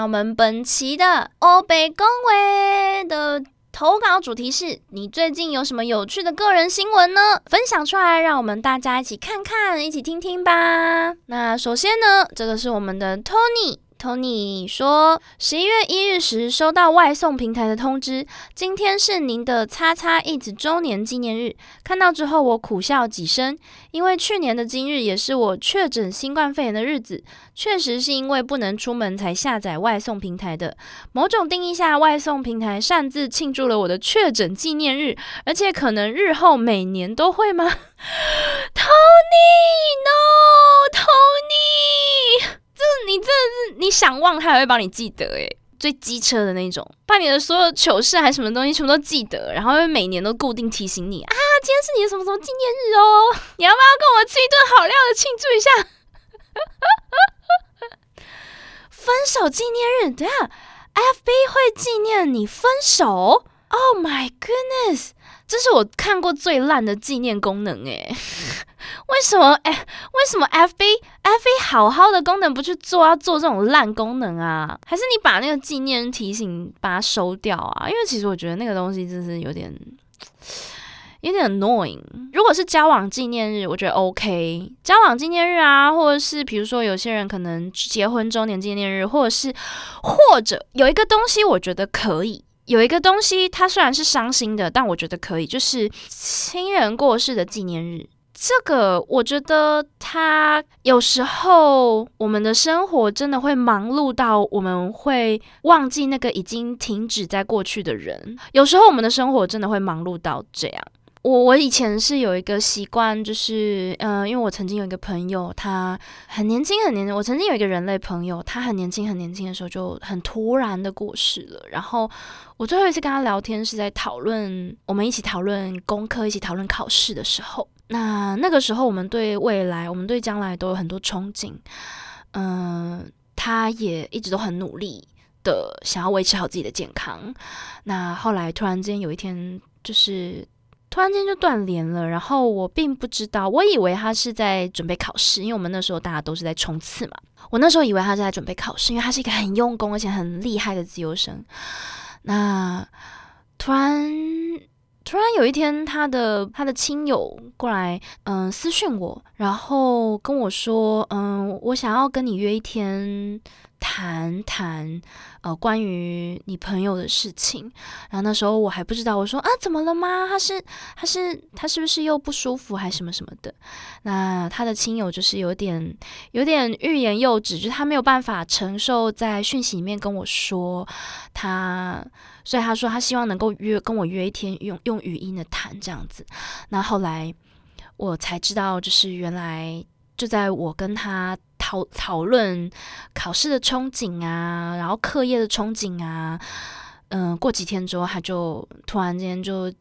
那我们本期的欧北公维的投稿主题是你最近有什么有趣的个人新闻呢？分享出来，让我们大家一起看看，一起听听吧。那首先呢，这个是我们的 Tony。Tony 说，十一月一日时收到外送平台的通知，今天是您的叉叉 it 周年纪念日。看到之后，我苦笑几声，因为去年的今日也是我确诊新冠肺炎的日子，确实是因为不能出门才下载外送平台的。某种定义下，外送平台擅自庆祝了我的确诊纪念日，而且可能日后每年都会吗？Tony，no，Tony。这你真的是你想忘他还会帮你记得诶，最机车的那种，把你的所有糗事还什么东西全部都记得，然后会每年都固定提醒你啊，今天是你的什么什么纪念日哦，你要不要跟我吃一顿好料的庆祝一下？分手纪念日，等下 FB 会纪念你分手？Oh my goodness！这是我看过最烂的纪念功能诶，为什么哎？为什么 FB？F B 好好的功能不去做，要做这种烂功能啊？还是你把那个纪念提醒把它收掉啊？因为其实我觉得那个东西真是有点 有点 annoying。如果是交往纪念日，我觉得 OK。交往纪念日啊，或者是比如说有些人可能结婚周年纪念日，或者是或者有一个东西，我觉得可以。有一个东西，它虽然是伤心的，但我觉得可以，就是亲人过世的纪念日。这个我觉得，他有时候我们的生活真的会忙碌到我们会忘记那个已经停止在过去的人。有时候我们的生活真的会忙碌到这样。我我以前是有一个习惯，就是嗯，因为我曾经有一个朋友，他很年轻很年轻。我曾经有一个人类朋友，他很年轻很年轻的时候就很突然的过世了。然后我最后一次跟他聊天是在讨论我们一起讨论功课、一起讨论考试的时候。那那个时候我们对未来、我们对将来都有很多憧憬。嗯，他也一直都很努力的想要维持好自己的健康。那后来突然间有一天，就是。突然间就断联了，然后我并不知道，我以为他是在准备考试，因为我们那时候大家都是在冲刺嘛。我那时候以为他是在准备考试，因为他是一个很用功而且很厉害的自由生。那突然，突然有一天，他的他的亲友过来，嗯，私讯我，然后跟我说，嗯，我想要跟你约一天。谈谈呃关于你朋友的事情，然后那时候我还不知道，我说啊怎么了吗？他是他是他是不是又不舒服还什么什么的？那他的亲友就是有点有点欲言又止，就是他没有办法承受在讯息里面跟我说他，所以他说他希望能够约跟我约一天用用语音的谈这样子。那后来我才知道，就是原来就在我跟他。讨讨论考试的憧憬啊，然后课业的憧憬啊，嗯，过几天之后他就突然间就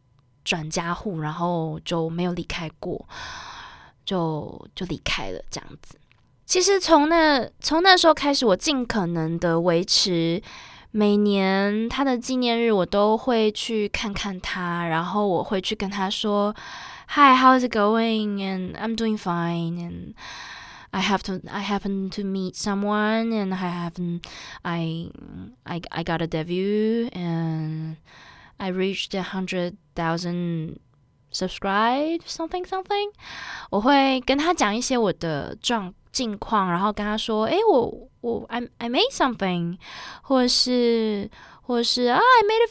转家户，然后就没有离开过，就就离开了这样子。其实从那从那时候开始，我尽可能的维持每年他的纪念日，我都会去看看他，然后我会去跟他说，Hi, how's it going? And I'm doing fine. And I have to I happen to meet someone and I happen I I I got a debut and I reached a hundred thousand subscribe something something 我会跟他讲一些我的状近况，然后跟他说，诶，我我 I I made something，或者是或者是啊 I made a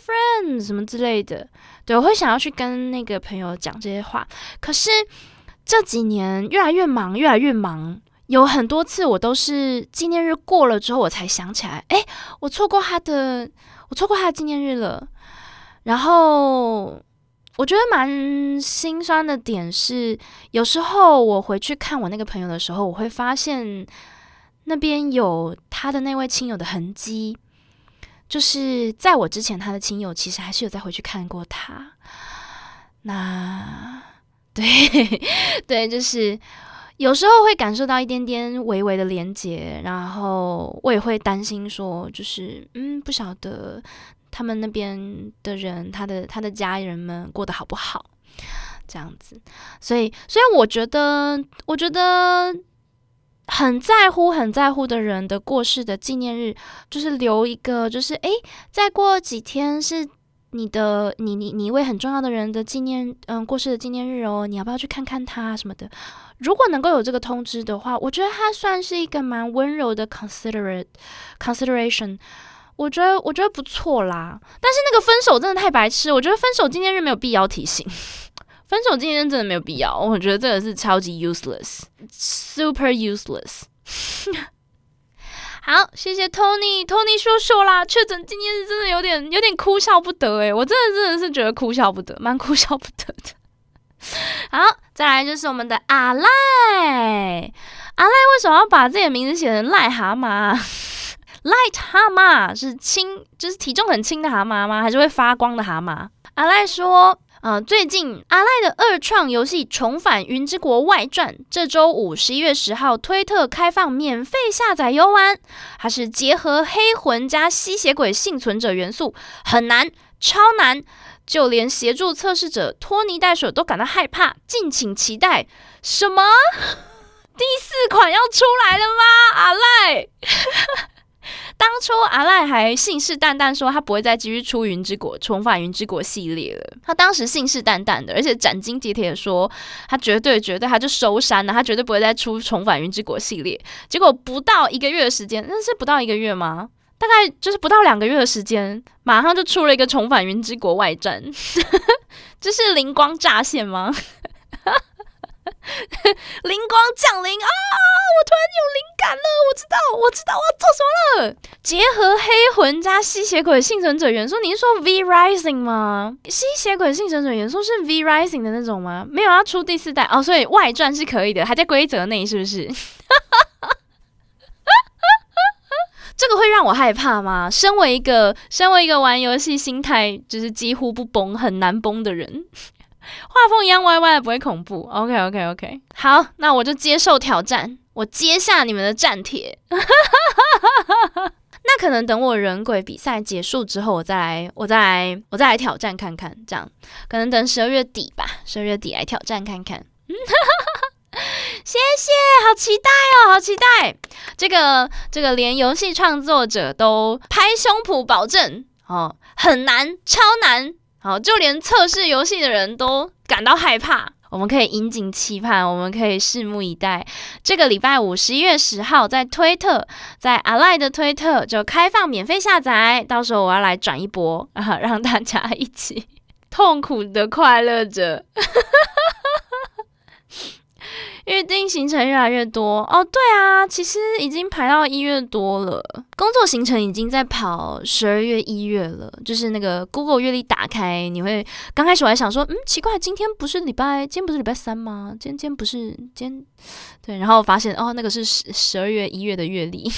friend 什么之类的，对我会想要去跟那个朋友讲这些话。可是这几年越来越忙，越来越忙。 有很多次，我都是纪念日过了之后，我才想起来，哎，我错过他的，我错过他的纪念日了。然后我觉得蛮心酸的点是，有时候我回去看我那个朋友的时候，我会发现那边有他的那位亲友的痕迹，就是在我之前，他的亲友其实还是有再回去看过他。那对 对，就是。有时候会感受到一点点微微的连接，然后我也会担心说，就是嗯，不晓得他们那边的人，他的他的家人们过得好不好，这样子。所以，所以我觉得，我觉得很在乎、很在乎的人的过世的纪念日，就是留一个，就是诶，再过几天是你的你你你一位很重要的人的纪念，嗯，过世的纪念日哦，你要不要去看看他什么的？如果能够有这个通知的话，我觉得它算是一个蛮温柔的 considerate consideration。我觉得我觉得不错啦。但是那个分手真的太白痴，我觉得分手纪念日没有必要提醒。分手纪念日真的没有必要，我觉得这个是超级 useless，super useless。好，谢谢 Tony，Tony 说说啦，确诊纪念日真的有点有点哭笑不得诶，我真的真的是觉得哭笑不得，蛮哭笑不得的。好，再来就是我们的阿赖，阿赖为什么要把自己的名字写成癞蛤蟆 癞蛤蟆是轻，就是体重很轻的蛤蟆吗？还是会发光的蛤蟆？阿赖说。呃，最近阿赖的二创游戏《重返云之国外传》这周五十一月十号推特开放免费下载游玩。它是结合黑魂加吸血鬼幸存者元素，很难，超难，就连协助测试者拖泥带水都感到害怕。敬请期待。什么？第四款要出来了吗？阿赖？当初阿赖还信誓旦旦说他不会再继续出《云之国》重返《云之国》系列了。他当时信誓旦旦的，而且斩钉截铁的说他绝对绝对他就收山了，他绝对不会再出重返《云之国》系列。结果不到一个月的时间，那是不到一个月吗？大概就是不到两个月的时间，马上就出了一个《重返云之国外传》，这是灵光乍现吗？灵光降临啊！我突然有灵感了，我知道，我知道我要做什么了。结合黑魂加吸血鬼幸存者元素，你是说 V Rising 吗？吸血鬼幸存者元素是 V Rising 的那种吗？没有要出第四代哦，所以外传是可以的，还在规则内，是不是？这个会让我害怕吗？身为一个身为一个玩游戏心态就是几乎不崩、很难崩的人。画风一样歪歪，不会恐怖。OK OK OK，好，那我就接受挑战，我接下你们的战帖。那可能等我人鬼比赛结束之后，我再来，我再来，我再来挑战看看。这样，可能等十二月底吧，十二月底来挑战看看。谢谢，好期待哦，好期待！这个这个连游戏创作者都拍胸脯保证哦，很难，超难。好，就连测试游戏的人都感到害怕。我们可以引颈期盼，我们可以拭目以待。这个礼拜五，十一月十号，在推特，在阿赖的推特就开放免费下载，到时候我要来转一波，啊，让大家一起痛苦的快乐着。预定行程越来越多哦，对啊，其实已经排到一月多了。工作行程已经在跑十二月、一月了。就是那个 Google 月历打开，你会刚开始我还想说，嗯，奇怪，今天不是礼拜，今天不是礼拜三吗？今天今天不是今天，对，然后发现哦，那个是十十二月、一月的月历。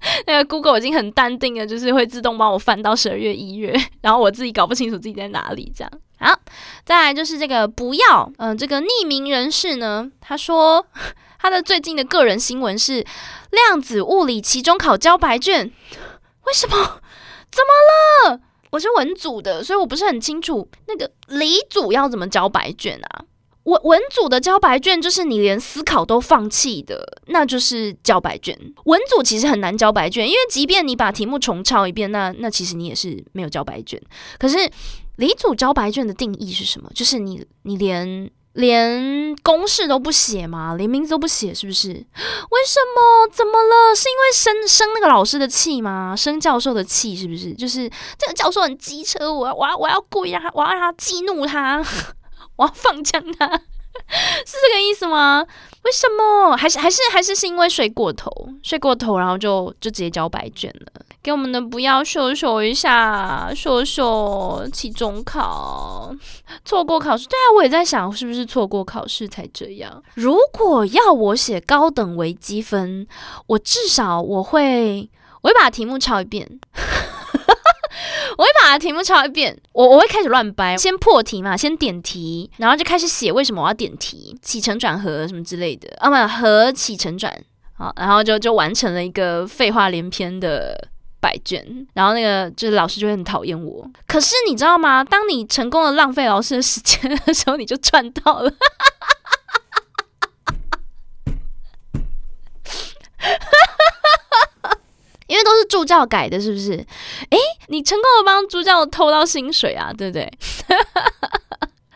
那个 Google 已经很淡定了，就是会自动帮我翻到十二月、一月，然后我自己搞不清楚自己在哪里，这样。好，再来就是这个不要，嗯，这个匿名人士呢，他说他的最近的个人新闻是量子物理期中考交白卷，为什么？怎么了？我是文组的，所以我不是很清楚那个理组要怎么交白卷啊？文文组的交白卷就是你连思考都放弃的，那就是交白卷。文组其实很难交白卷，因为即便你把题目重抄一遍，那那其实你也是没有交白卷。可是理组交白卷的定义是什么？就是你你连连公式都不写吗？连名字都不写，是不是？为什么？怎么了？是因为生生那个老师的气吗？生教授的气是不是？就是这个教授很机车，我要我要我要故意让他，我要让他激怒他。我要放枪他，是这个意思吗？为什么？还是还是还是是因为睡过头，睡过头，然后就就直接交白卷了？给我们的不要秀秀一下，秀秀期中考错过考试，对啊，我也在想是不是错过考试才这样。如果要我写高等微积分，我至少我会我会把题目抄一遍。我会把题目抄一遍，我我会开始乱掰，先破题嘛，先点题，然后就开始写为什么我要点题，起承转合什么之类的，啊不，合起承转，好，然后就就完成了一个废话连篇的百卷，然后那个就是老师就会很讨厌我。可是你知道吗？当你成功的浪费老师的时间的时候，你就赚到了。因为都是助教改的，是不是？诶，你成功的帮助教偷到薪水啊，对不对？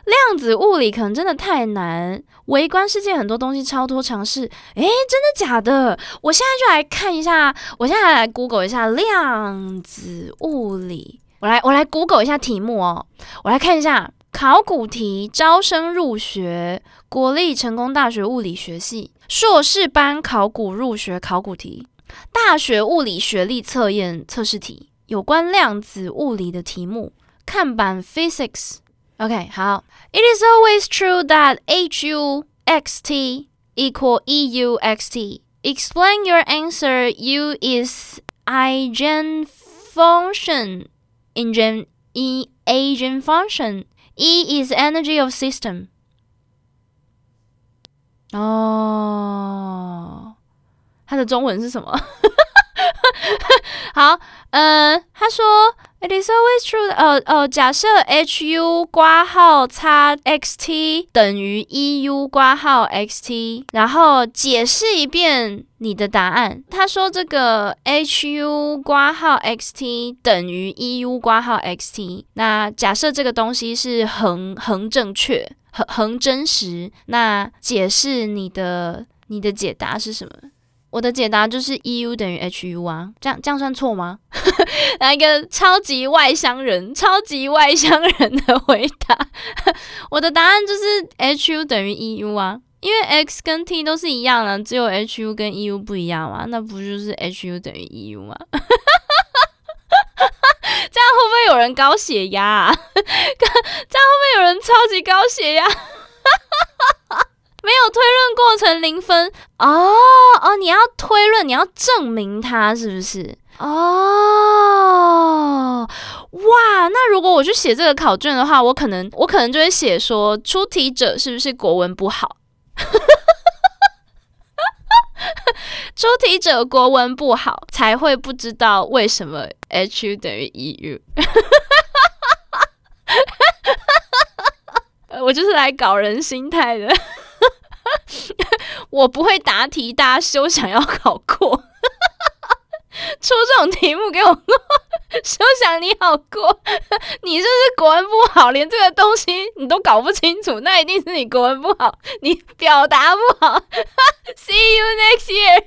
量子物理可能真的太难，微观世界很多东西超多尝试。诶，真的假的？我现在就来看一下，我现在来 Google 一下量子物理。我来，我来 Google 一下题目哦。我来看一下考古题，招生入学，国立成功大学物理学系硕士班考古入学考古题，大学物理学历测验测试题，有关量子物理的题目，看板 Physics。OK，好。It is always true that H U X T equal E U X T. Explain your answer. U is eigenfunction. Eigen e eigenfunction. E is energy of system. 哦， 它的中文是什么？好，嗯，他说，It is always true。呃呃，假设 H U 挂号叉 X T 等于 E U 挂号 X T，然后解释一遍你的答案。他说这个 H U 挂号 X T 等于 E U 挂号 X T。那假设这个东西是恒恒正确、恒恒真实，那解释你的你的解答是什么？我的解答就是 E U 等于 H U 啊，这样这样算错吗？来一个超级外乡人、超级外乡人的回答，我的答案就是 H U 等于 E U 啊，因为 X 跟 T 都是一样的，只有 H U 跟 E U 不一样嘛，那不就是 H U 等于 E U 吗？这样会不会有人高血压啊？这样会不会有人超级高血压？哈哈哈哈没有推论过程零分哦哦，你要推论，你要证明它是不是？哦，哇，那如果我去写这个考卷的话，我可能我可能就会写说出题者是不是国文不好？出题者国文不好才会不知道为什么 H U 等于 E U。我就是来搞人心态的。我不会答题，大家休想要考过。出这种题目给我，休想你好过。你这是国文不好，连这个东西你都搞不清楚，那一定是你国文不好，你表达不好。See you next year。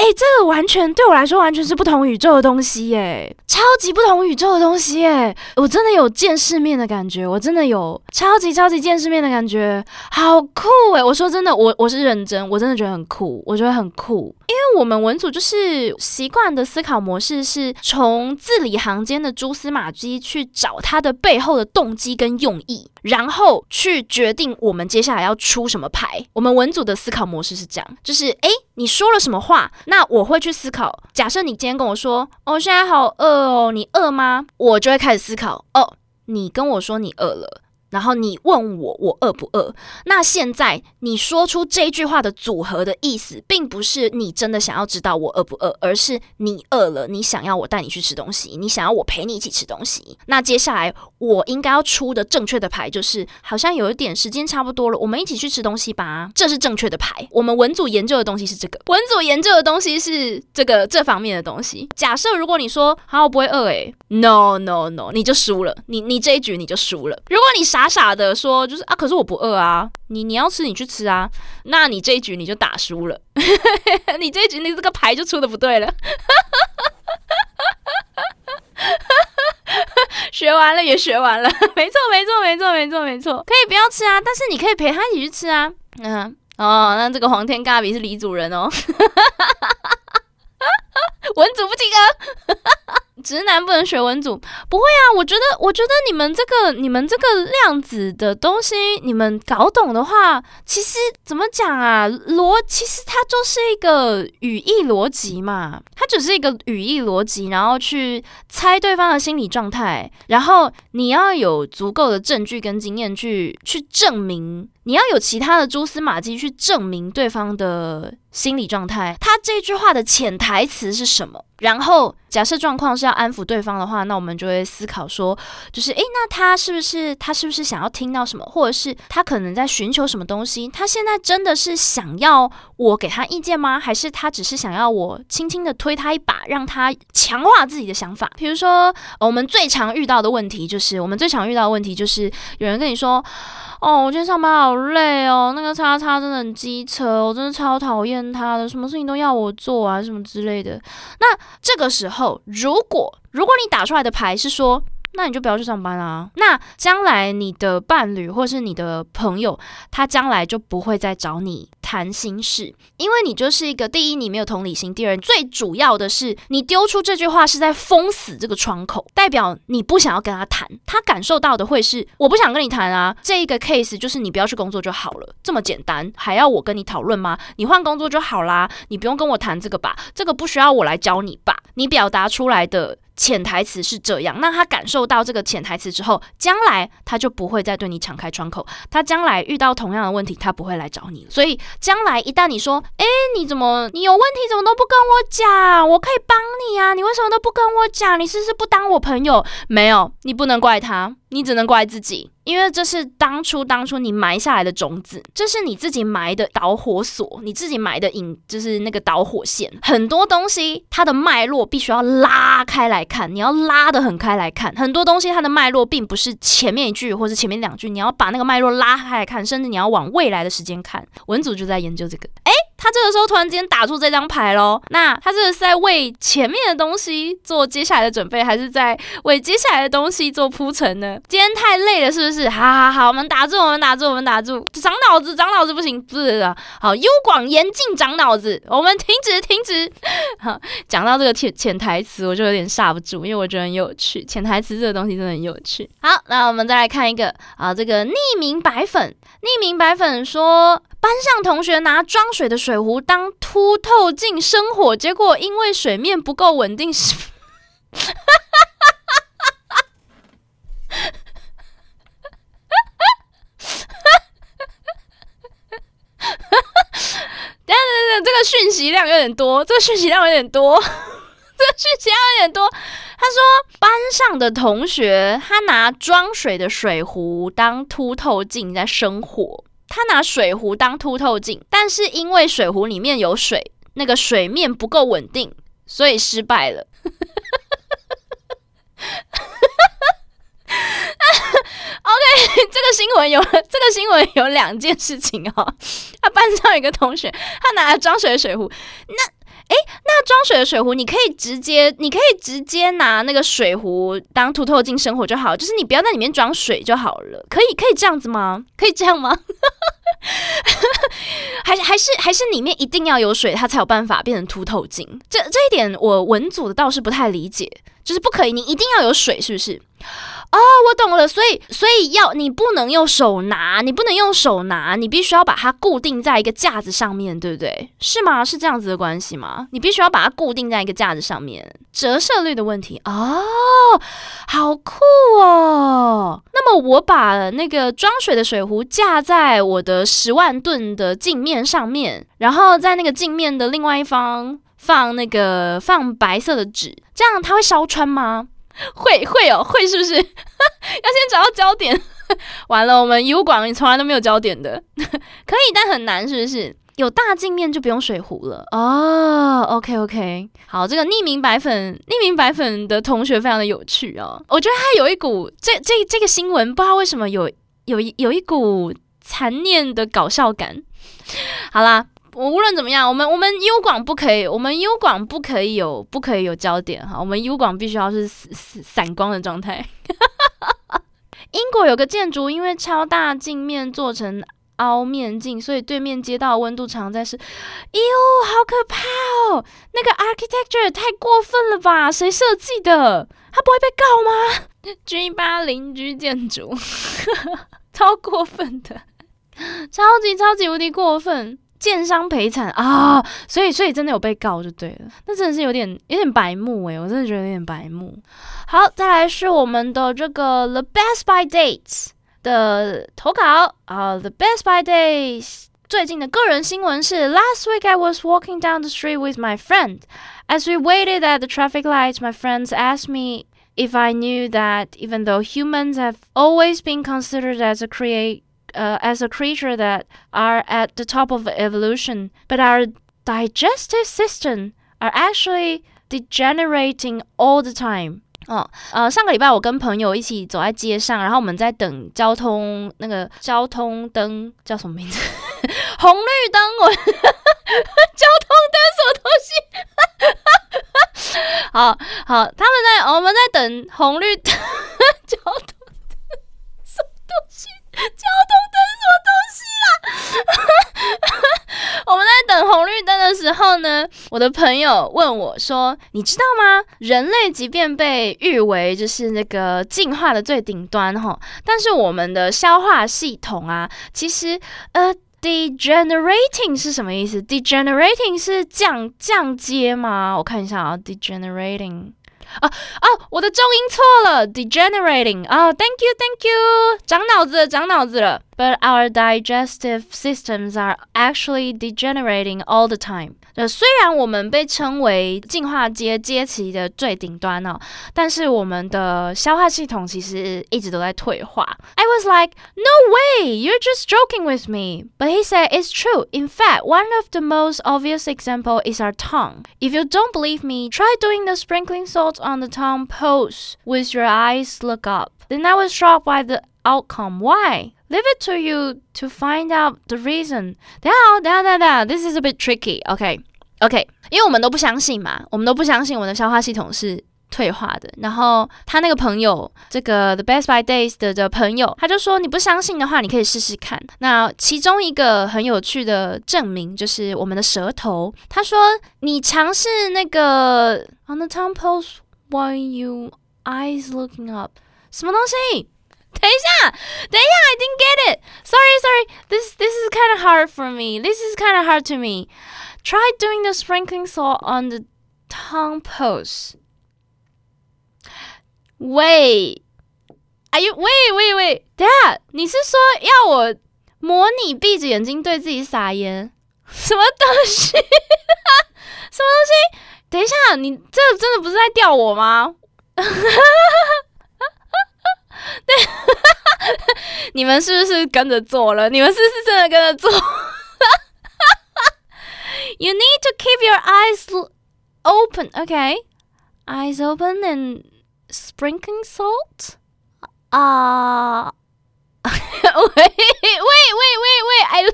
哎，这个完全对我来说完全是不同宇宙的东西耶，超级不同宇宙的东西耶！我真的有见世面的感觉，我真的有超级超级见世面的感觉，好酷哎！我说真的，我我是认真，我真的觉得很酷，我觉得很酷。因为我们文组就是习惯的思考模式是从字里行间的蛛丝马迹去找它的背后的动机跟用意，然后去决定我们接下来要出什么牌。我们文组的思考模式是这样，就是诶，你说了什么话，那我会去思考。假设你今天跟我说，哦，现在好饿哦，你饿吗？我就会开始思考，哦，你跟我说你饿了。然后你问我我饿不饿？那现在你说出这句话的组合的意思，并不是你真的想要知道我饿不饿，而是你饿了，你想要我带你去吃东西，你想要我陪你一起吃东西。那接下来我应该要出的正确的牌就是，好像有一点时间差不多了，我们一起去吃东西吧。这是正确的牌。我们文组研究的东西是这个，文组研究的东西是这个这方面的东西。假设如果你说好我不会饿，诶 n o no no，你就输了，你你这一局你就输了。如果你傻。傻傻的说，就是啊，可是我不饿啊，你你要吃你去吃啊，那你这一局你就打输了，你这一局你这个牌就出的不对了，学完了也学完了，没错没错没错没错没错，可以不要吃啊，但是你可以陪他一起去吃啊，嗯哦，那这个黄天咖比是李主人哦，文主不及格。直男不能学文组，不会啊！我觉得，我觉得你们这个、你们这个量子的东西，你们搞懂的话，其实怎么讲啊？逻其实它就是一个语义逻辑嘛，它只是一个语义逻辑，然后去猜对方的心理状态，然后你要有足够的证据跟经验去去证明，你要有其他的蛛丝马迹去证明对方的心理状态，他这句话的潜台词是什么？然后假设状况是要安抚对方的话，那我们就会思考说，就是诶，那他是不是他是不是想要听到什么，或者是他可能在寻求什么东西？他现在真的是想要我给他意见吗？还是他只是想要我轻轻的推他一把，让他强化自己的想法？比如说，我们最常遇到的问题就是，我们最常遇到的问题就是有人跟你说。哦，我今天上班好累哦，那个叉叉真的很机车，我真的超讨厌他的，什么事情都要我做啊，什么之类的。那这个时候，如果如果你打出来的牌是说，那你就不要去上班啊。那将来你的伴侣或是你的朋友，他将来就不会再找你谈心事，因为你就是一个第一，你没有同理心；第二，最主要的是你丢出这句话是在封死这个窗口，代表你不想要跟他谈。他感受到的会是我不想跟你谈啊。这一个 case 就是你不要去工作就好了，这么简单，还要我跟你讨论吗？你换工作就好啦，你不用跟我谈这个吧，这个不需要我来教你吧。你表达出来的。潜台词是这样，那他感受到这个潜台词之后，将来他就不会再对你敞开窗口。他将来遇到同样的问题，他不会来找你。所以将来一旦你说：“哎，你怎么你有问题，怎么都不跟我讲？我可以帮你啊，你为什么都不跟我讲？你是不是不当我朋友？没有，你不能怪他。”你只能怪自己，因为这是当初当初你埋下来的种子，这是你自己埋的导火索，你自己埋的引就是那个导火线。很多东西它的脉络必须要拉开来看，你要拉得很开来看。很多东西它的脉络并不是前面一句或者前面两句，你要把那个脉络拉开来看，甚至你要往未来的时间看。文组就在研究这个，诶，他这个时候突然间打出这张牌喽，那他这是在为前面的东西做接下来的准备，还是在为接下来的东西做铺陈呢？今天太累了，是不是？好好好，我们打住，我们打住，我们打住，长脑子，长脑子不行，不是的。好，优广严禁长脑子，我们停止，停止。好，讲到这个潜潜台词，我就有点刹不住，因为我觉得很有趣。潜台词这个东西真的很有趣。好，那我们再来看一个啊，这个匿名白粉，匿名白粉说，班上同学拿装水的水水壶当凸透镜生火，结果因为水面不够稳定，哈哈哈哈哈哈哈哈哈哈哈。等下等等，这个讯息量有点多，这个讯息量有点多，这个讯息量有点多。他说，班上的同学他拿装水的水壶当凸透镜在生火，他拿水壶当凸透镜，但是因为水壶里面有水，那个水面不够稳定，所以失败了。OK，这个新闻有这个新闻有两件事情哦。他班上有一个同学，他拿了装水的水壶，那。装水的水壶，你可以直接，你可以直接拿那个水壶当凸透镜生活就好，就是你不要在里面装水就好了。可以，可以这样子吗？可以这样吗？还还是还是里面一定要有水，它才有办法变成凸透镜。这这一点我文组的倒是不太理解，就是不可以，你一定要有水，是不是？哦，我懂了，所以所以要你不能用手拿，你不能用手拿，你必须要把它固定在一个架子上面对不对？是吗？是这样子的关系吗？你必须要把它固定在一个架子上面，折射率的问题哦，好酷哦。那么我把那个装水的水壶架在我的十万吨的镜面上面，然后在那个镜面的另外一方放那个放白色的纸，这样它会烧穿吗？会会哦，会是不是？要先找到焦点。完了，我们 U 广你从来都没有焦点的，可以，但很难，是不是？有大镜面就不用水壶了哦。OK OK，好，这个匿名白粉，匿名白粉的同学非常的有趣哦。我觉得他有一股这这这个新闻，不知道为什么有有有一股残念的搞笑感。好啦。我无论怎么样，我们我们 U 广不可以，我们 U 广不可以有不可以有焦点哈，我们 U 广必须要是散散光的状态。英国有个建筑，因为超大镜面做成凹面镜，所以对面街道温度常在是，哟，好可怕哦！那个 architecture 也太过分了吧？谁设计的？他不会被告吗？G 八邻居建筑，超过分的，超级超级无敌过分。建商赔惨啊，所以所以真的有被告就对了，那真的是有点有点白目诶，我真的觉得有点白目。好，再来是我们的这个 The Best by Dates 的投稿啊，The Best by Dates 最近的个人新闻是：Last week I was walking down the street with my friend. As we waited at the traffic lights, my friends asked me if I knew that even though humans have always been considered as a create uh, as a creature that are at the top of evolution, but our digestive system are actually degenerating all the time. 哦，呃，上个礼拜我跟朋友一起走在街上，然后我们在等交通那个交通灯叫什么名字？红绿灯，我交通灯什么东西？好好，他们在我们在等红绿灯，交通灯什么东西？ 交通灯什么东西啦？我们在等红绿灯的时候呢，我的朋友问我说：“你知道吗？人类即便被誉为就是那个进化的最顶端哈，但是我们的消化系统啊，其实呃，degenerating 是什么意思？degenerating 是降降阶吗？我看一下啊，degenerating。”啊哦，我的重音错了，degenerating 啊，thank you thank you，长脑子了，长脑子了。But our digestive systems are actually degenerating all the time。 呃，虽然我们被称为进化阶阶级的最顶端哦，但是我们的消化系统其实一直都在退化。I was like, no way, you're just joking with me. But he said it's true. In fact, one of the most obvious example is our tongue. If you don't believe me, try doing the sprinkling salt on the tongue pose with your eyes look up. Then I was shocked by the outcome. Why? Leave it to you to find out the reason. 等下，等下，等下，this is a bit tricky. OK, OK，因为我们都不相信嘛，我们都不相信我们的消化系统是退化的。然后他那个朋友，这个 The Best by Days 的的朋友，他就说你不相信的话，你可以试试看。那其中一个很有趣的证明就是我们的舌头。他说你尝试那个 On the tongue pose while you eyes looking up，什么东西？等一下，等一下，I didn't get it. Sorry, sorry. This this is kind of hard for me. This is kind of hard to me. Try doing the sprinkling salt on the tongue pose. Wait, are you wait wait wait? Dad，你是说要我模拟闭着眼睛对自己撒盐？什么东西？什么东西？等一下，你这真的不是在吊我吗？ 你们是不是跟着做了？你们是不是真的跟着做？You need to keep your eyes open, okay? Eyes open and sprinkling salt. Ah, uh, wait, wait, wait, wait, wait! I,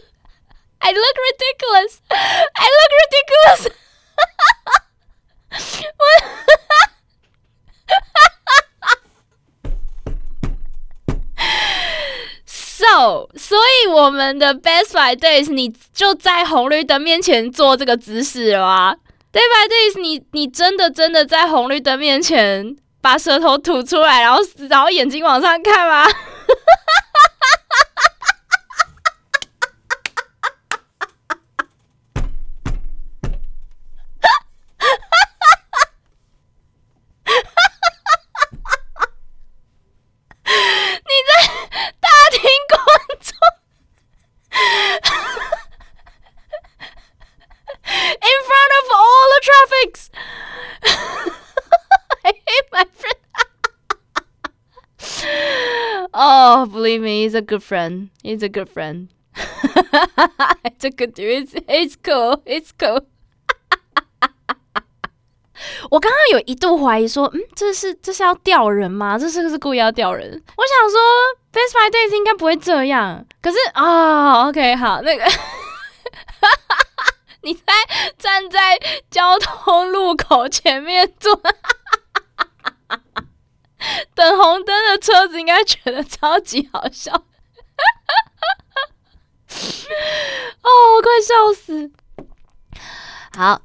I look ridiculous. I look ridiculous. what? 所以我们的 Best by Days，你就在红绿灯面前做这个姿势了吗？Day by Days，你你真的真的在红绿灯面前把舌头吐出来，然后然后眼睛往上看吗 ？believe me, he's a good friend. He's a good friend. it's a good dude. It's, it's cool. It's cool. 我刚刚有一度怀疑说，嗯，这是这是要钓人吗？这是不是故意要钓人？我想说，Best by Days 应该不会这样。可是啊，OK，好，那个，你在站在交通路口前面坐。等红灯的车子应该觉得超级好笑，哦，快笑死！好，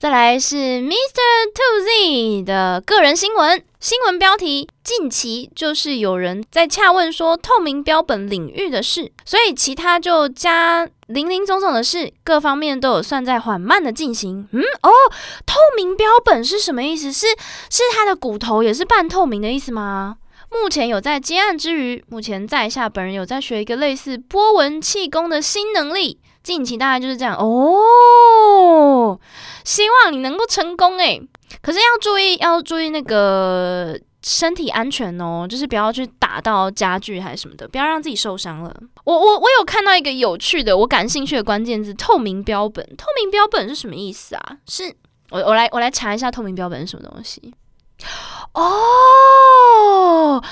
再来是 Mr. Two Z 的个人新闻。新闻标题：近期就是有人在洽问说透明标本领域的事，所以其他就加零零总总的事，各方面都有算在缓慢的进行。嗯，哦，透明标本是什么意思？是是他的骨头也是半透明的意思吗？目前有在接案之余，目前在下本人有在学一个类似波纹气功的新能力。近期大概就是这样哦。希望你能够成功诶，可是要注意，要注意那个身体安全哦，就是不要去打到家具还是什么的，不要让自己受伤了。我我我有看到一个有趣的，我感兴趣的关键字：透明标本。透明标本是什么意思啊？是我我来我来查一下透明标本是什么东西。哦，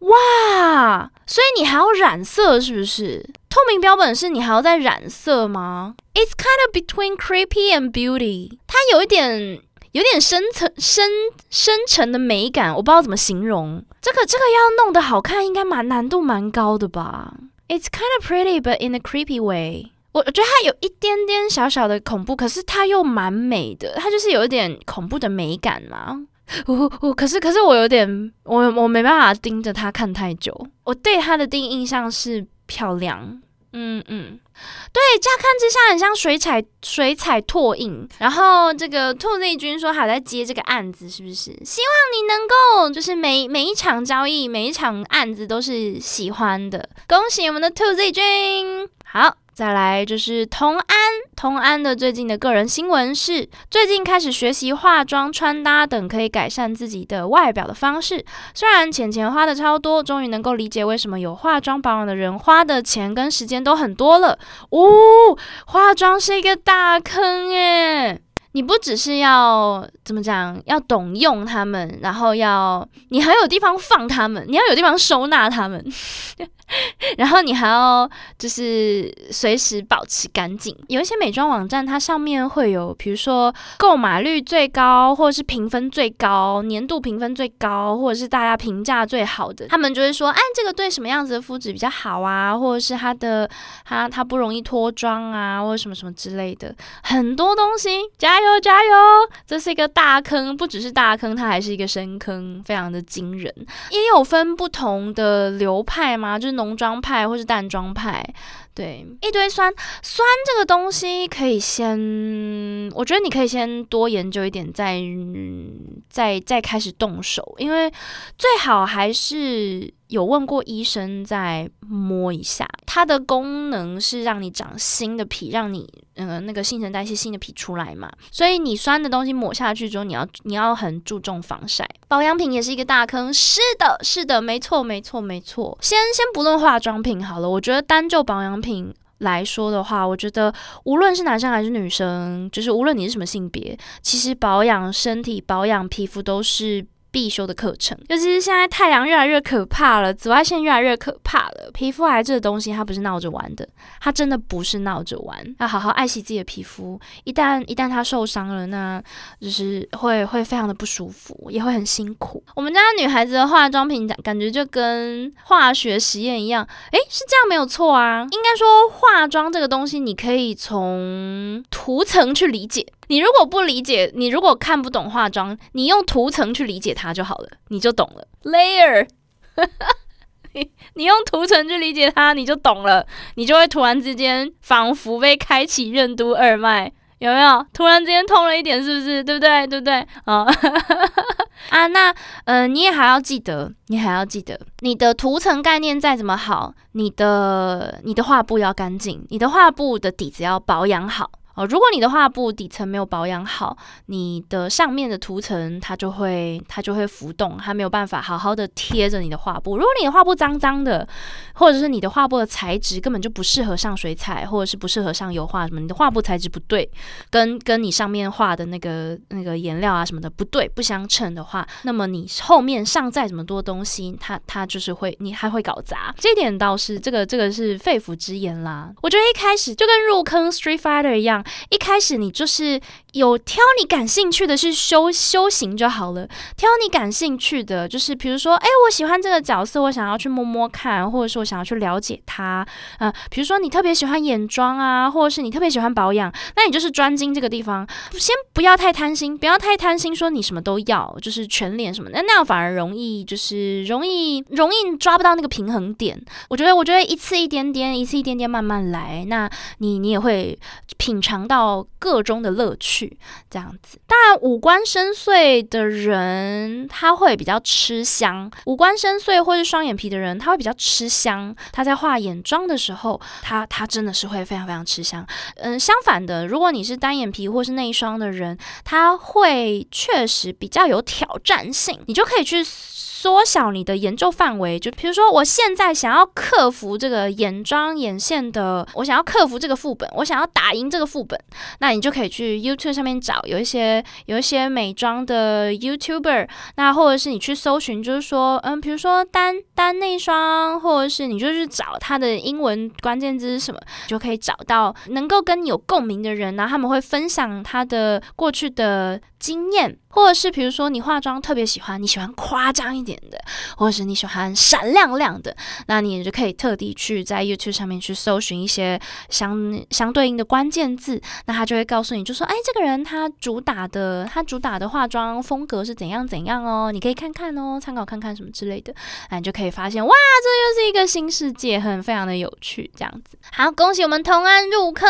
哇！所以你还要染色是不是？透明标本是你还要再染色吗？It's kind of between creepy and beauty。它有一点有点深层深深沉的美感，我不知道怎么形容。这个这个要弄得好看，应该蛮难度蛮高的吧？It's kind of pretty, but in a creepy way。我我觉得它有一点点小小的恐怖，可是它又蛮美的。它就是有一点恐怖的美感嘛。我我可是可是我有点我我没办法盯着它看太久。我对它的第一印象是漂亮，嗯嗯，对，乍看之下很像水彩水彩拓印。然后这个兔子君说还在接这个案子，是不是？希望你能够就是每每一场交易每一场案子都是喜欢的。恭喜我们的兔子君，好。再来就是童安，童安的最近的个人新闻是，最近开始学习化妆、穿搭等可以改善自己的外表的方式。虽然钱钱花的超多，终于能够理解为什么有化妆保养的人花的钱跟时间都很多了。哦，化妆是一个大坑耶！你不只是要怎么讲，要懂用它们，然后要你还有地方放它们，你要有地方收纳它们。然后你还要就是随时保持干净。有一些美妆网站，它上面会有，比如说购买率最高，或者是评分最高、年度评分最高，或者是大家评价最好的，他们就会说，哎，这个对什么样子的肤质比较好啊，或者是它的它它不容易脱妆啊，或者什么什么之类的，很多东西，加油加油！这是一个大坑，不只是大坑，它还是一个深坑，非常的惊人。也有分不同的流派吗？就是。浓妆派或是淡妆派，对一堆酸酸这个东西，可以先，我觉得你可以先多研究一点，再再再开始动手，因为最好还是。有问过医生再摸一下，它的功能是让你长新的皮，让你呃那个新陈代谢新的皮出来嘛。所以你酸的东西抹下去之后，你要你要很注重防晒。保养品也是一个大坑，是的，是的，没错，没错，没错。先先不论化妆品好了，我觉得单就保养品来说的话，我觉得无论是男生还是女生，就是无论你是什么性别，其实保养身体、保养皮肤都是。必修的课程，尤其是现在太阳越来越可怕了，紫外线越来越可怕了。皮肤癌这个东西，它不是闹着玩的，它真的不是闹着玩。要好好爱惜自己的皮肤，一旦一旦它受伤了，那就是会会非常的不舒服，也会很辛苦。我们家女孩子的化妆品感感觉就跟化学实验一样，诶，是这样没有错啊。应该说化妆这个东西，你可以从涂层去理解。你如果不理解，你如果看不懂化妆，你用图层去理解它就好了，你就懂了。Layer，你 你用图层去理解它，你就懂了，你就会突然之间仿佛被开启任督二脉，有没有？突然之间通了一点，是不是？对不对？对不对？啊 啊，那呃，你也还要记得，你还要记得，你的涂层概念再怎么好，你的你的画布要干净，你的画布的底子要保养好。哦，如果你的画布底层没有保养好，你的上面的涂层它就会它就会浮动，它没有办法好好的贴着你的画布。如果你的画布脏脏的，或者是你的画布的材质根本就不适合上水彩，或者是不适合上油画什么，你的画布材质不对，跟跟你上面画的那个那个颜料啊什么的不对，不相称的话，那么你后面上再怎么多东西，它它就是会你还会搞砸。这点倒是这个这个是肺腑之言啦。我觉得一开始就跟入坑 Street Fighter 一样。一开始你就是有挑你感兴趣的是修修行就好了，挑你感兴趣的，就是比如说，哎，我喜欢这个角色，我想要去摸摸看，或者说我想要去了解他，啊，比如说你特别喜欢眼妆啊，或者是你特别喜欢保养，那你就是专精这个地方，先不要太贪心，不要太贪心，说你什么都要，就是全脸什么的，那样反而容易就是容易容易抓不到那个平衡点。我觉得，我觉得一次一点点，一次一点点慢慢来，那你你也会品尝。尝到个中的乐趣，这样子。当然，五官深邃的人他会比较吃香，五官深邃或是双眼皮的人他会比较吃香。他在画眼妆的时候，他他真的是会非常非常吃香。嗯，相反的，如果你是单眼皮或是内双的人，他会确实比较有挑战性，你就可以去。缩小你的研究范围，就比如说，我现在想要克服这个眼妆眼线的，我想要克服这个副本，我想要打赢这个副本，那你就可以去 YouTube 上面找有一些有一些美妆的 YouTuber，那或者是你去搜寻，就是说，嗯，比如说单单内双，或者是你就去找他的英文关键字是什么，就可以找到能够跟你有共鸣的人，然后他们会分享他的过去的。经验，或者是比如说你化妆特别喜欢，你喜欢夸张一点的，或者是你喜欢闪亮亮的，那你就可以特地去在 YouTube 上面去搜寻一些相相对应的关键字，那他就会告诉你，就说，哎，这个人他主打的他主打的化妆风格是怎样怎样哦，你可以看看哦，参考看看什么之类的，那你就可以发现，哇，这又是一个新世界，很非常的有趣，这样子。好，恭喜我们同安入坑，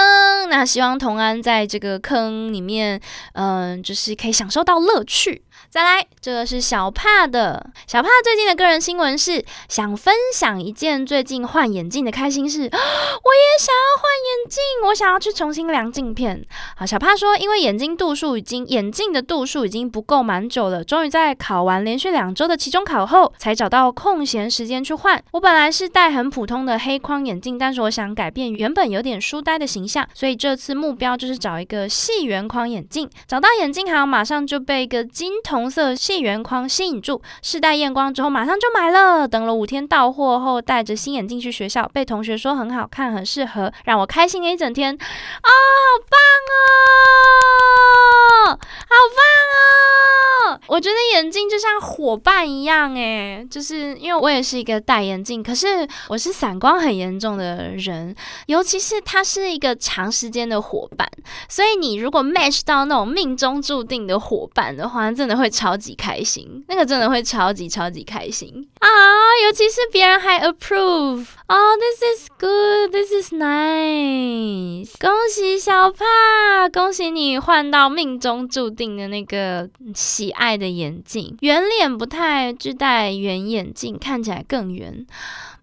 那希望同安在这个坑里面，嗯，就是。可以享受到乐趣。再来，这个是小帕的。小帕最近的个人新闻是想分享一件最近换眼镜的开心事。我也想要换眼镜，我想要去重新量镜片。好，小帕说，因为眼睛度数已经眼镜的度数已经不够蛮久了，终于在考完连续两周的期中考后，才找到空闲时间去换。我本来是戴很普通的黑框眼镜，但是我想改变原本有点书呆的形象，所以这次目标就是找一个细圆框眼镜。找到眼镜行，马上就被一个金童。红色细圆框吸引住，试戴验光之后马上就买了。等了五天到货后，戴着新眼镜去学校，被同学说很好看，很适合，让我开心了一整天。啊，好棒哦，好棒哦！我觉得眼镜就像伙伴一样，诶，就是因为我也是一个戴眼镜，可是我是散光很严重的人，尤其是它是一个长时间的伙伴，所以你如果 match 到那种命中注定的伙伴的话，真的会。超级开心，那个真的会超级超级开心啊！尤其是别人还 approve，哦，this is good，this is nice，恭喜小帕，恭喜你换到命中注定的那个喜爱的眼镜，圆脸不太就戴圆眼镜，看起来更圆。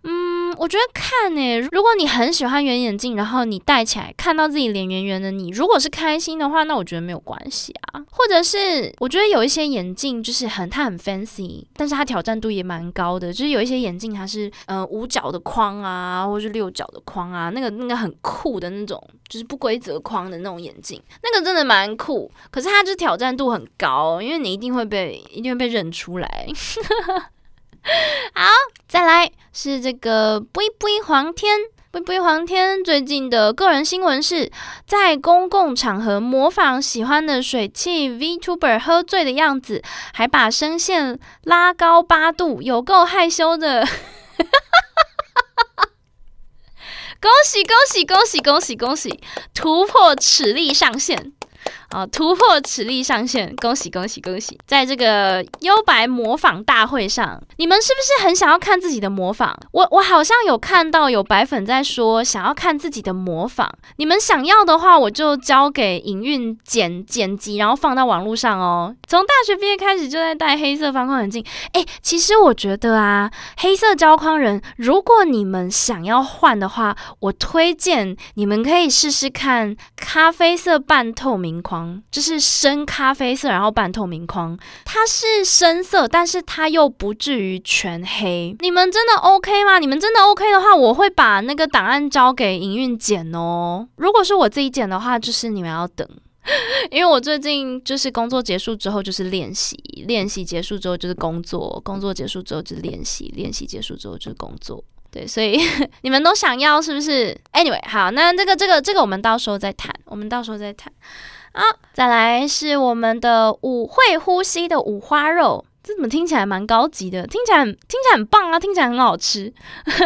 嗯，我觉得看诶，如果你很喜欢圆眼镜，然后你戴起来看到自己脸圆圆的，你如果是开心的话，那我觉得没有关系啊。或者是我觉得有一些眼镜就是很它很 fancy，但是它挑战度也蛮高的，就是有一些眼镜它是呃五角的框啊，或是六角的框啊，那个那个很酷的那种，就是不规则框的那种眼镜，那个真的蛮酷。可是它就挑战度很高，因为你一定会被一定会被认出来。好，再来是这个不不黄天不不黄天最近的个人新闻是在公共场合模仿喜欢的水汽 Vtuber 喝醉的样子，还把声线拉高八度，有够害羞的。恭喜恭喜恭喜恭喜恭喜，突破齿力上限。啊！突破齿力上限，恭喜恭喜恭喜！在这个优白模仿大会上，你们是不是很想要看自己的模仿？我我好像有看到有白粉在说想要看自己的模仿。你们想要的话，我就交给营运剪剪辑，然后放到网络上哦。从大学毕业开始就在戴黑色方框眼镜。哎，其实我觉得啊，黑色胶框人，如果你们想要换的话，我推荐你们可以试试看咖啡色半透明框。就是深咖啡色，然后半透明框，它是深色，但是它又不至于全黑。你们真的 OK 吗？你们真的 OK 的话，我会把那个档案交给营运剪哦。如果是我自己剪的话，就是你们要等，因为我最近就是工作结束之后就是练习，练习结束之后就是工作，工作结束之后就是练习，练习结束之后就是工作。对，所以 你们都想要是不是？Anyway，好，那这个这个这个我们到时候再谈，我们到时候再谈。好，再来是我们的五会呼吸的五花肉。这怎么听起来蛮高级的？听起来听起来很棒啊！听起来很好吃。会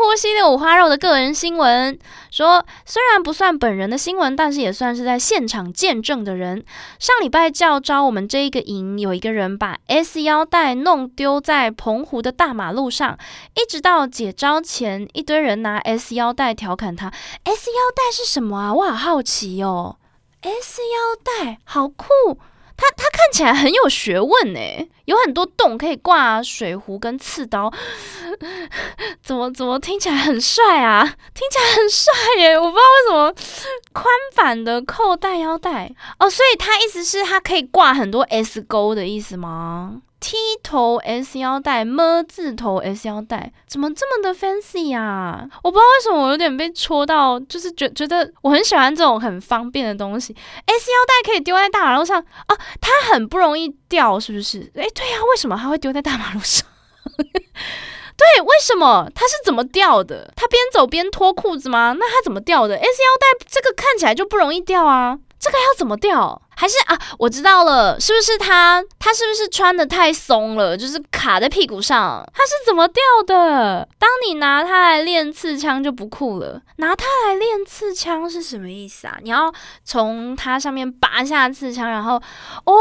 呼吸的五花肉的个人新闻说，虽然不算本人的新闻，但是也算是在现场见证的人。上礼拜教招我们这一个营，有一个人把 S 腰带弄丢在澎湖的大马路上，一直到解招前，一堆人拿 S 腰带调侃他。S 腰带是什么啊？我好好奇哦。S 腰带好酷。它它看起来很有学问呢，有很多洞可以挂水壶跟刺刀，怎么怎么听起来很帅啊？听起来很帅耶！我不知道为什么宽版的扣带腰带哦，所以它意思是它可以挂很多 S 钩的意思吗？T 头 S 腰带，M 字头 S 腰带，怎么这么的 fancy 呀？我不知道为什么我有点被戳到，就是觉觉得我很喜欢这种很方便的东西。S 腰带可以丢在大马路上啊，它很不容易掉，是不是？诶，对呀，为什么它会丢在大马路上？对，为什么它是怎么掉的？它边走边脱裤子吗？那它怎么掉的？S 腰带这个看起来就不容易掉啊，这个要怎么掉？还是啊，我知道了，是不是他？他是不是穿的太松了，就是卡在屁股上？他是怎么掉的？当你拿它来练刺枪就不酷了。拿它来练刺枪是什么意思啊？你要从它上面拔下刺枪，然后哦，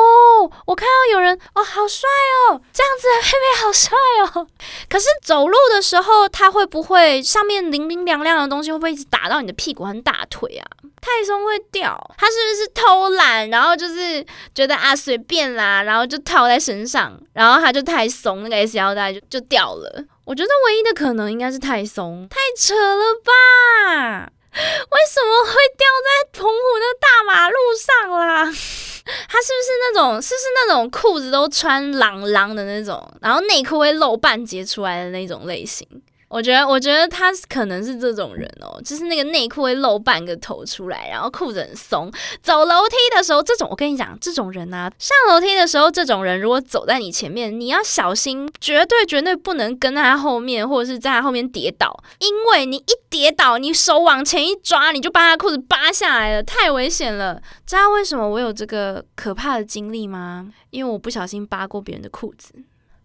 我看到有人哦，好帅哦，这样子 妹妹好帅哦。可是走路的时候，它会不会上面零零亮亮的东西会不会一直打到你的屁股和大腿啊？太松会掉。他是不是偷懒？然后。然后就是觉得啊随便啦，然后就套在身上，然后它就太松，那个 S 腰带就就掉了。我觉得唯一的可能应该是太松，太扯了吧？为什么会掉在澎湖的大马路上啦？它是不是那种，是不是那种裤子都穿朗朗的那种，然后内裤会露半截出来的那种类型？我觉得，我觉得他可能是这种人哦，就是那个内裤会露半个头出来，然后裤子很松。走楼梯的时候，这种我跟你讲，这种人啊，上楼梯的时候，这种人如果走在你前面，你要小心，绝对绝对不能跟在他后面，或者是在他后面跌倒，因为你一跌倒，你手往前一抓，你就把他裤子扒下来了，太危险了。知道为什么我有这个可怕的经历吗？因为我不小心扒过别人的裤子。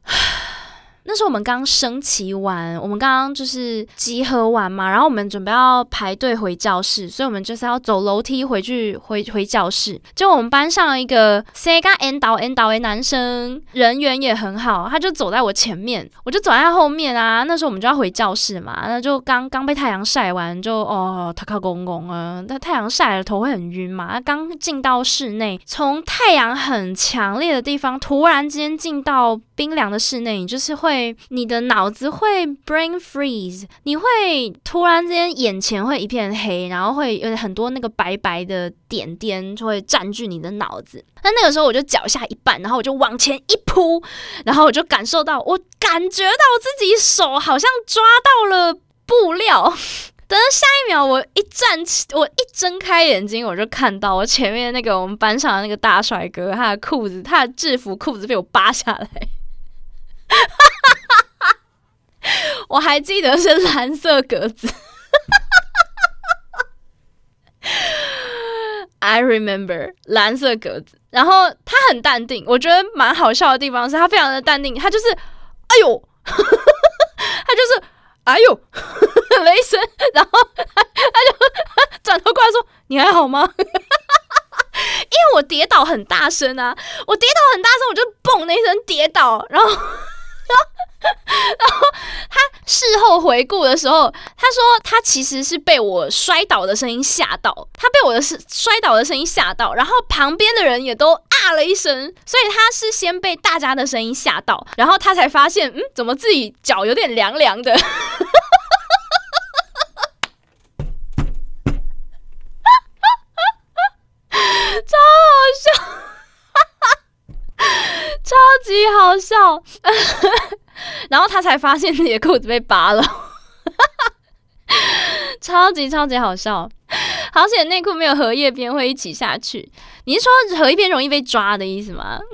那时候我们刚升旗完，我们刚刚就是集合完嘛，然后我们准备要排队回教室，所以我们就是要走楼梯回去回回教室。就我们班上一个 C 加 N 导 N 导的男生，人缘也很好，他就走在我前面，我就走在他后面啊。那时候我们就要回教室嘛，那就刚刚被太阳晒完，就哦，他靠公公啊，那太阳晒了头会很晕嘛。他刚进到室内，从太阳很强烈的地方突然间进到冰凉的室内，你就是会。会，你的脑子会 brain freeze，你会突然之间眼前会一片黑，然后会有很多那个白白的点点就会占据你的脑子。那那个时候我就脚下一绊，然后我就往前一扑，然后我就感受到，我感觉到自己手好像抓到了布料。等到下一秒，我一站起，我一睁开眼睛，我就看到我前面那个我们班上的那个大帅哥，他的裤子，他的制服裤子被我扒下来。我还记得是蓝色格子，I remember 蓝色格子。然后他很淡定，我觉得蛮好笑的地方是他非常的淡定，他就是哎呦，他就是哎呦雷声，然后他就转头过来说：“你还好吗？”因为我跌倒很大声啊，我跌倒很大声，我就嘣的一声跌倒，然后。然后他事后回顾的时候，他说他其实是被我摔倒的声音吓到，他被我的摔倒的声音吓到，然后旁边的人也都啊了一声，所以他是先被大家的声音吓到，然后他才发现，嗯，怎么自己脚有点凉凉的，超好笑。超级好笑，然后他才发现自己的裤子被拔了，超级超级好笑。好险内裤没有荷叶边会一起下去。你是说荷叶边容易被抓的意思吗？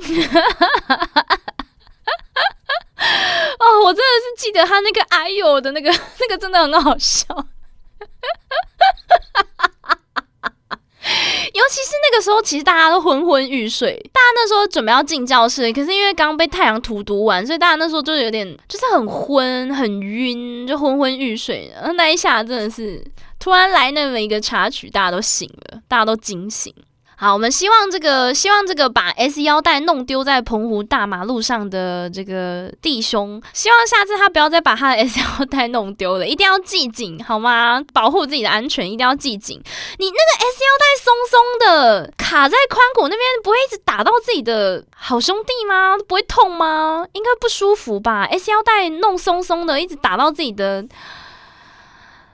哦，我真的是记得他那个哎呦的那个那个真的很好笑。尤其是那个时候，其实大家都昏昏欲睡，大家那时候准备要进教室，可是因为刚被太阳荼毒完，所以大家那时候就有点就是很昏、很晕，就昏昏欲睡。然后那一下真的是突然来那么一个插曲，大家都醒了，大家都惊醒。好，我们希望这个，希望这个把 S 腰带弄丢在澎湖大马路上的这个弟兄，希望下次他不要再把他的 S 腰带弄丢了，一定要系紧，好吗？保护自己的安全，一定要系紧。你那个 S 腰带松松的卡在髋骨那边，不会一直打到自己的好兄弟吗？不会痛吗？应该不舒服吧？S 腰带弄松松的，一直打到自己的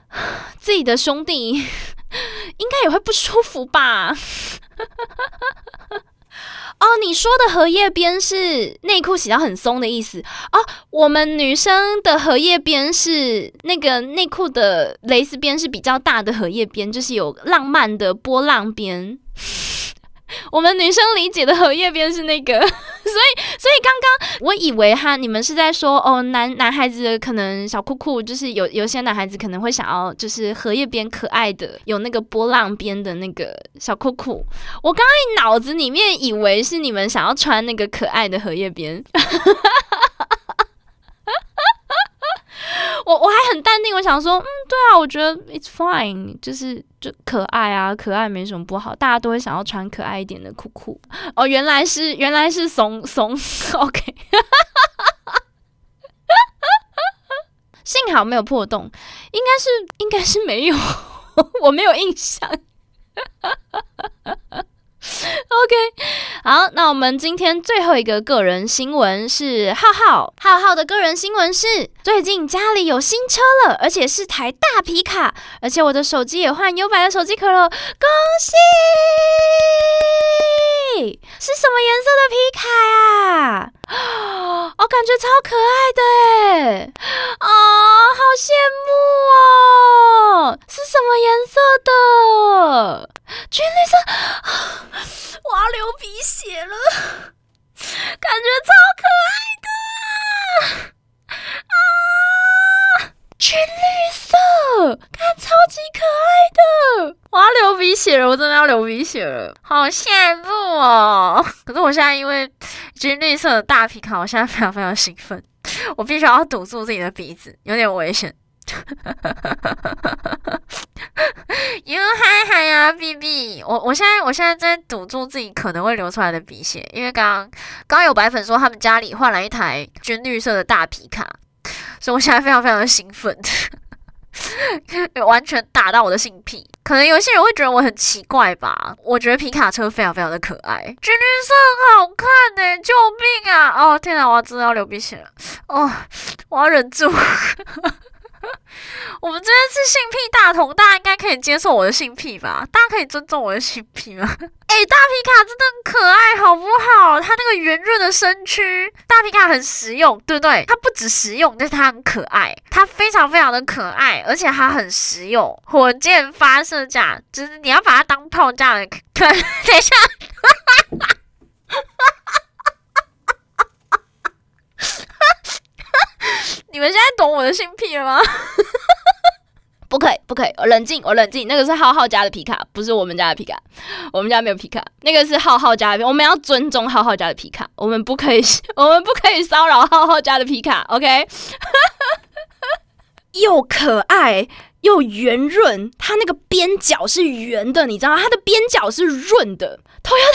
自己的兄弟，应该也会不舒服吧？哦，你说的荷叶边是内裤洗到很松的意思哦。我们女生的荷叶边是那个内裤的蕾丝边是比较大的荷叶边，就是有浪漫的波浪边。我们女生理解的荷叶边是那个，所以所以刚刚我以为哈，你们是在说哦，男男孩子可能小裤裤，就是有有些男孩子可能会想要就是荷叶边可爱的，有那个波浪边的那个小裤裤。我刚刚脑子里面以为是你们想要穿那个可爱的荷叶边。我我还很淡定，我想说，嗯，对啊，我觉得 it's fine，就是就可爱啊，可爱没什么不好，大家都会想要穿可爱一点的裤裤。哦，原来是原来是怂怂，OK，幸好没有破洞，应该是应该是没有，我没有印象。OK，好，那我们今天最后一个个人新闻是浩浩，浩浩的个人新闻是最近家里有新车了，而且是台大皮卡，而且我的手机也换 U 版的手机壳了，恭喜！是什么颜色的皮卡啊？啊 我感觉超可爱的哎，啊，好羡慕哦！是什么颜色的？军绿色，我要流鼻血了，感觉超可爱的啊！军绿色，看超级可爱的，我要流鼻血了，我真的要流鼻血了，好羡慕哦！可是我现在因为军绿色的大皮卡，我现在非常非常兴奋，我必须要堵住自己的鼻子，有点危险。哟嗨嗨呀，B B，我我现在我现在在堵住自己可能会流出来的鼻血，因为刚刚刚有白粉说他们家里换了一台军绿色的大皮卡，所以我现在非常非常的兴奋，完全打到我的性癖。可能有些人会觉得我很奇怪吧，我觉得皮卡车非常非常的可爱，军绿色很好看呢，救命啊！哦天哪，我要真的要流鼻血了，哦，我要忍住。我们这边是性癖大同，大家应该可以接受我的性癖吧？大家可以尊重我的性癖吗？哎，大皮卡真的很可爱，好不好？它那个圆润的身躯，大皮卡很实用，对不对？它不止实用，但是它很可爱，它非常非常的可爱，而且它很实用。火箭发射架，就是你要把它当炮架的。等一下。你们现在懂我的性癖了吗？不可以，不可以，我冷静，我冷静。那个是浩浩家的皮卡，不是我们家的皮卡。我们家没有皮卡，那个是浩浩家的。我们要尊重浩浩家的皮卡，我们不可以，我们不可以骚扰浩浩家的皮卡。OK？又可爱又圆润，它那个边角是圆的，你知道吗？它的边角是润的。头要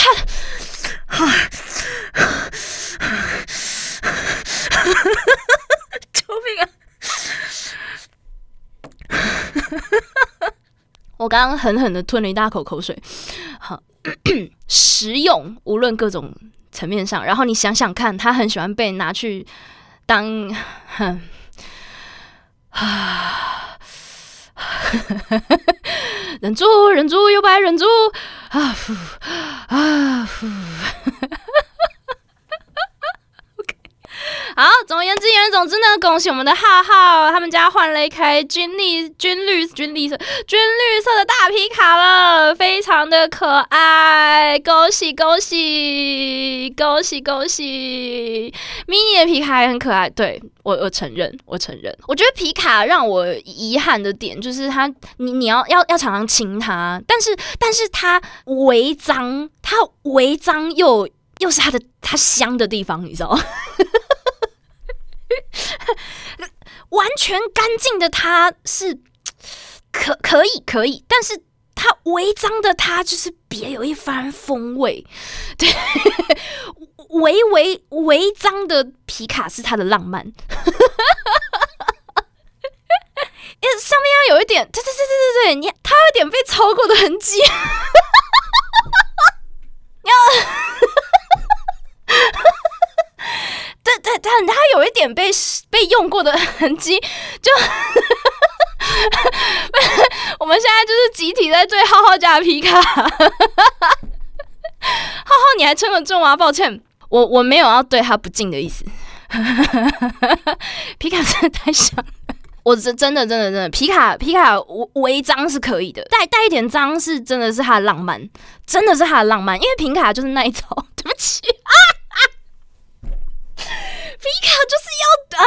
它，救命啊！我刚刚狠狠的吞了一大口口水，好实用，无论各种层面上。然后你想想看，他很喜欢被拿去当，啊，忍住，忍住，又白忍住，啊，啊，好，总而言之，言而总之呢，恭喜我们的浩浩，他们家换了一台军绿、军绿、军绿色、军绿色的大皮卡了，非常的可爱，恭喜恭喜恭喜恭喜！mini 的皮卡也很可爱，对我我承认，我承认。我觉得皮卡让我遗憾的点就是他，你你要要要常常亲他，但是但是他违章，他违章又又是他的他香的地方，你知道吗？完全干净的他是 可可以可以，但是他违章的他就是别有一番风味，对。违违违章的皮卡是他的浪漫，因为上面要有一点，对对对对对对，你他有点被超过的痕迹，要，但但，他有一点被被用过的痕迹，就，我们现在就是集体在对浩浩家的皮卡，浩浩你还撑得住吗？抱歉。我我没有要对他不敬的意思，皮卡真的太香，我真真的真的真的皮卡皮卡微脏是可以的，带带一点脏是真的是他的浪漫，真的是他的浪漫，因为皮卡就是那一种，对不起，皮卡就是要啊。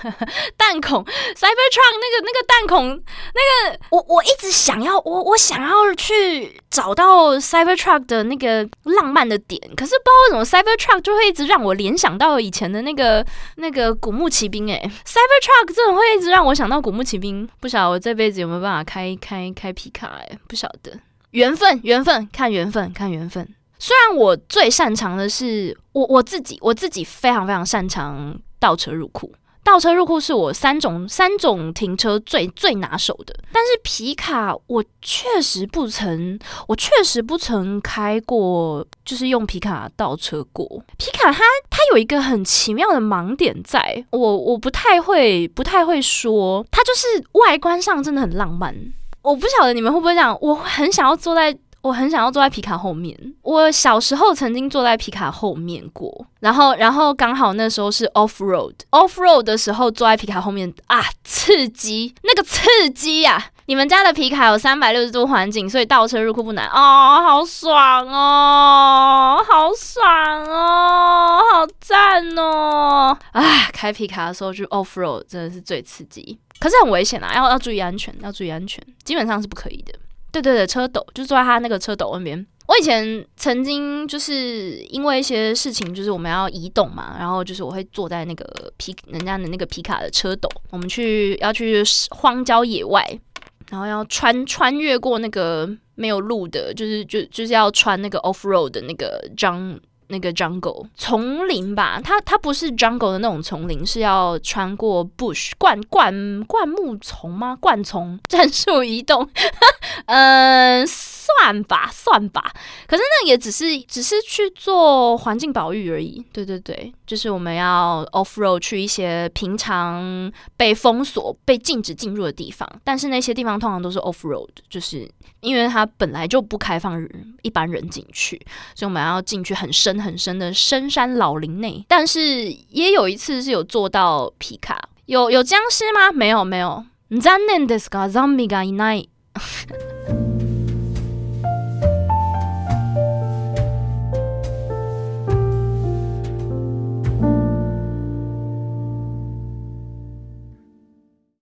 弹孔，Cybertruck 那个那个弹孔，那个我我一直想要，我我想要去找到 Cybertruck 的那个浪漫的点，可是不知道为什么 Cybertruck 就会一直让我联想到以前的那个那个古墓奇兵，哎，Cybertruck 真的会一直让我想到古墓奇兵，不晓得我这辈子有没有办法开开开皮卡，哎，不晓得，缘分缘分，看缘分看缘分。虽然我最擅长的是我我自己，我自己非常非常擅长倒车入库。倒车入库是我三种三种停车最最拿手的，但是皮卡我确实不曾，我确实不曾开过，就是用皮卡倒车过。皮卡它它有一个很奇妙的盲点，在我我不太会不太会说，它就是外观上真的很浪漫。我不晓得你们会不会这样，我很想要坐在。我很想要坐在皮卡后面。我小时候曾经坐在皮卡后面过，然后，然后刚好那时候是 off road，off road 的时候坐在皮卡后面啊，刺激，那个刺激呀！你们家的皮卡有三百六十度环境，所以倒车入库不难哦，好爽哦，好爽哦，好赞哦！啊，开皮卡的时候去 off road 真的是最刺激，可是很危险啊，要要注意安全，要注意安全，基本上是不可以的。对对对，车斗就坐在他那个车斗那边。我以前曾经就是因为一些事情，就是我们要移动嘛，然后就是我会坐在那个皮人家的那个皮卡的车斗，我们去要去荒郊野外，然后要穿穿越过那个没有路的，就是就就是要穿那个 off road 的那个章。那个 jungle 丛林吧，它它不是 jungle 的那种丛林，是要穿过 bush 灌灌灌木丛吗？灌丛 战术移动，嗯。算吧，算吧。可是那也只是只是去做环境保育而已。对对对，就是我们要 off road 去一些平常被封锁、被禁止进入的地方。但是那些地方通常都是 off road，就是因为它本来就不开放一般人进去，所以我们要进去很深很深的深山老林内。但是也有一次是有做到皮卡，有有僵尸吗？没有没有。残念ですが、ゾンビがいない。